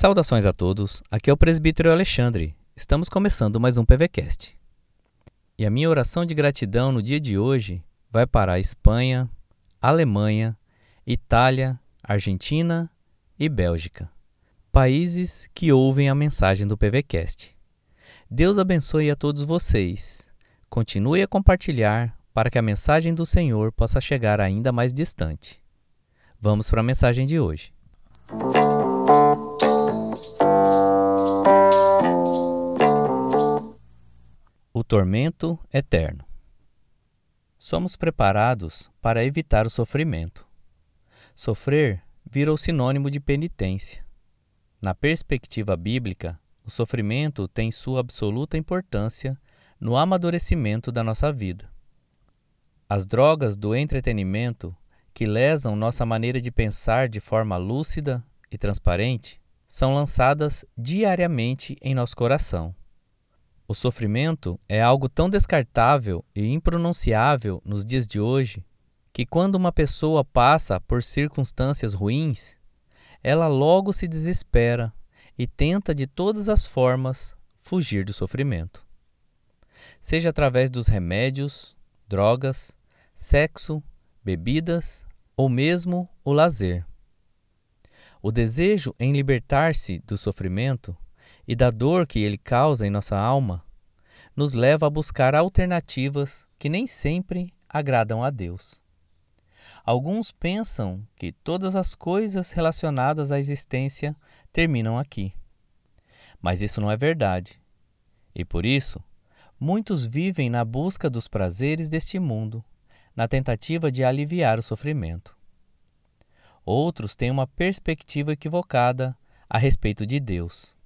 Saudações a todos, aqui é o presbítero Alexandre. Estamos começando mais um PVCast. E a minha oração de gratidão no dia de hoje vai para a Espanha, Alemanha, Itália, Argentina e Bélgica. Países que ouvem a mensagem do PVCast. Deus abençoe a todos vocês. Continue a compartilhar para que a mensagem do Senhor possa chegar ainda mais distante. Vamos para a mensagem de hoje. O tormento eterno. Somos preparados para evitar o sofrimento. Sofrer virou sinônimo de penitência. Na perspectiva bíblica, o sofrimento tem sua absoluta importância no amadurecimento da nossa vida. As drogas do entretenimento que lesam nossa maneira de pensar de forma lúcida e transparente são lançadas diariamente em nosso coração. O sofrimento é algo tão descartável e impronunciável nos dias de hoje que, quando uma pessoa passa por circunstâncias ruins, ela logo se desespera e tenta de todas as formas fugir do sofrimento. Seja através dos remédios, drogas, sexo, bebidas ou mesmo o lazer. O desejo em libertar-se do sofrimento e da dor que ele causa em nossa alma nos leva a buscar alternativas que nem sempre agradam a Deus. Alguns pensam que todas as coisas relacionadas à existência terminam aqui. Mas isso não é verdade. E por isso, muitos vivem na busca dos prazeres deste mundo na tentativa de aliviar o sofrimento. Outros têm uma perspectiva equivocada a respeito de Deus.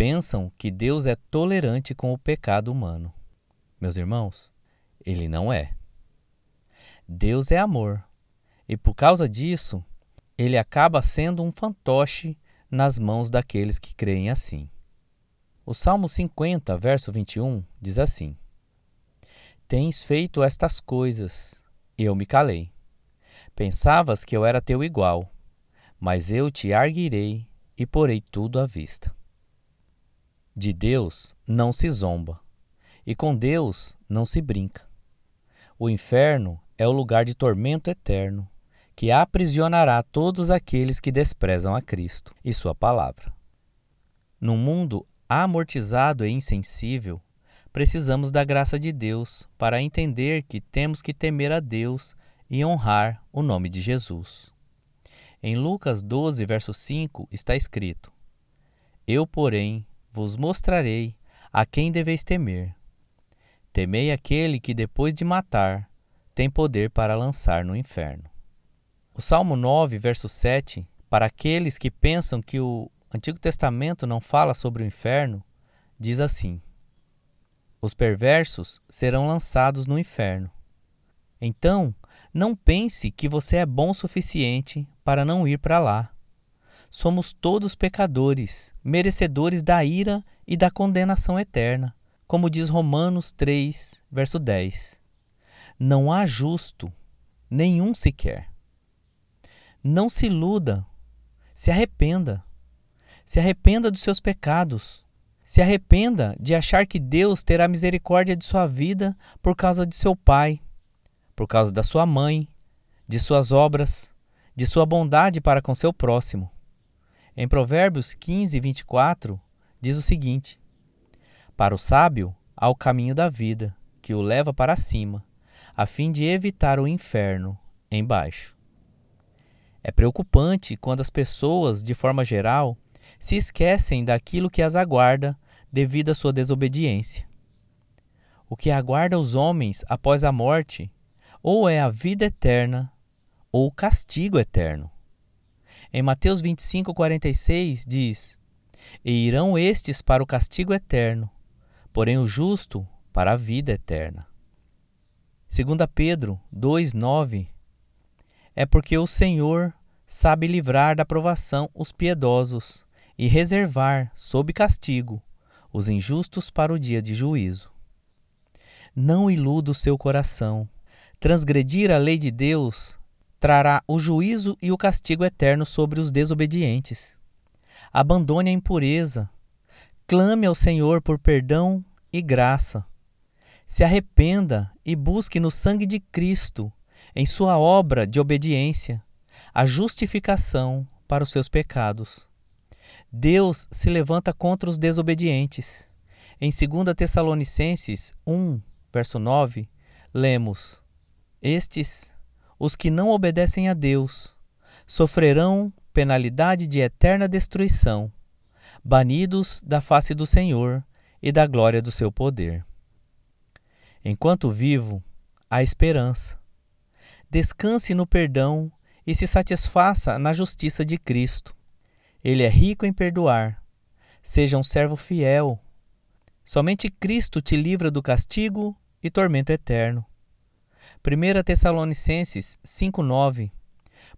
Pensam que Deus é tolerante com o pecado humano. Meus irmãos, ele não é. Deus é amor, e por causa disso, ele acaba sendo um fantoche nas mãos daqueles que creem assim. O Salmo 50, verso 21, diz assim: Tens feito estas coisas, eu me calei. Pensavas que eu era teu igual, mas eu te arguirei e porei tudo à vista. De Deus não se zomba, e com Deus não se brinca. O inferno é o lugar de tormento eterno, que aprisionará todos aqueles que desprezam a Cristo e Sua palavra. Num mundo amortizado e insensível, precisamos da graça de Deus para entender que temos que temer a Deus e honrar o nome de Jesus. Em Lucas 12, verso 5 está escrito: Eu, porém, vos mostrarei a quem deveis temer. Temei aquele que, depois de matar, tem poder para lançar no inferno. O Salmo 9, verso 7, para aqueles que pensam que o Antigo Testamento não fala sobre o inferno, diz assim: os perversos serão lançados no inferno. Então, não pense que você é bom o suficiente para não ir para lá. Somos todos pecadores, merecedores da ira e da condenação eterna, como diz Romanos 3, verso 10. Não há justo, nenhum sequer. Não se iluda, se arrependa. Se arrependa dos seus pecados. Se arrependa de achar que Deus terá misericórdia de sua vida por causa de seu pai, por causa da sua mãe, de suas obras, de sua bondade para com seu próximo. Em Provérbios 15, 24, diz o seguinte: Para o sábio há o caminho da vida, que o leva para cima, a fim de evitar o inferno embaixo. É preocupante quando as pessoas, de forma geral, se esquecem daquilo que as aguarda devido à sua desobediência. O que aguarda os homens após a morte ou é a vida eterna ou o castigo eterno. Em Mateus 25, 46 diz: E irão estes para o castigo eterno, porém o justo para a vida eterna. 2 Pedro 2,9 É porque o Senhor sabe livrar da provação os piedosos e reservar, sob castigo, os injustos para o dia de juízo. Não iluda o seu coração. Transgredir a lei de Deus trará o juízo e o castigo eterno sobre os desobedientes. Abandone a impureza. Clame ao Senhor por perdão e graça. Se arrependa e busque no sangue de Cristo, em sua obra de obediência, a justificação para os seus pecados. Deus se levanta contra os desobedientes. Em 2 Tessalonicenses 1, verso 9, lemos: Estes, os que não obedecem a Deus, sofrerão penalidade de eterna destruição, banidos da face do Senhor e da glória do seu poder. Enquanto vivo, há esperança. Descanse no perdão e se satisfaça na justiça de Cristo. Ele é rico em perdoar. Seja um servo fiel. Somente Cristo te livra do castigo e tormento eterno. 1 Tessalonicenses 5,9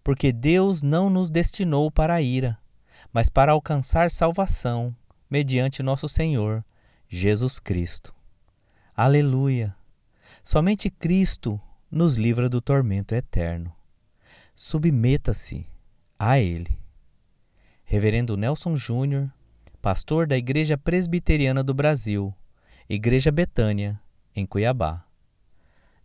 Porque Deus não nos destinou para a ira, mas para alcançar salvação, mediante nosso Senhor, Jesus Cristo. Aleluia! Somente Cristo nos livra do tormento eterno. Submeta-se a Ele. Reverendo Nelson Júnior, pastor da Igreja Presbiteriana do Brasil, Igreja Betânia, em Cuiabá.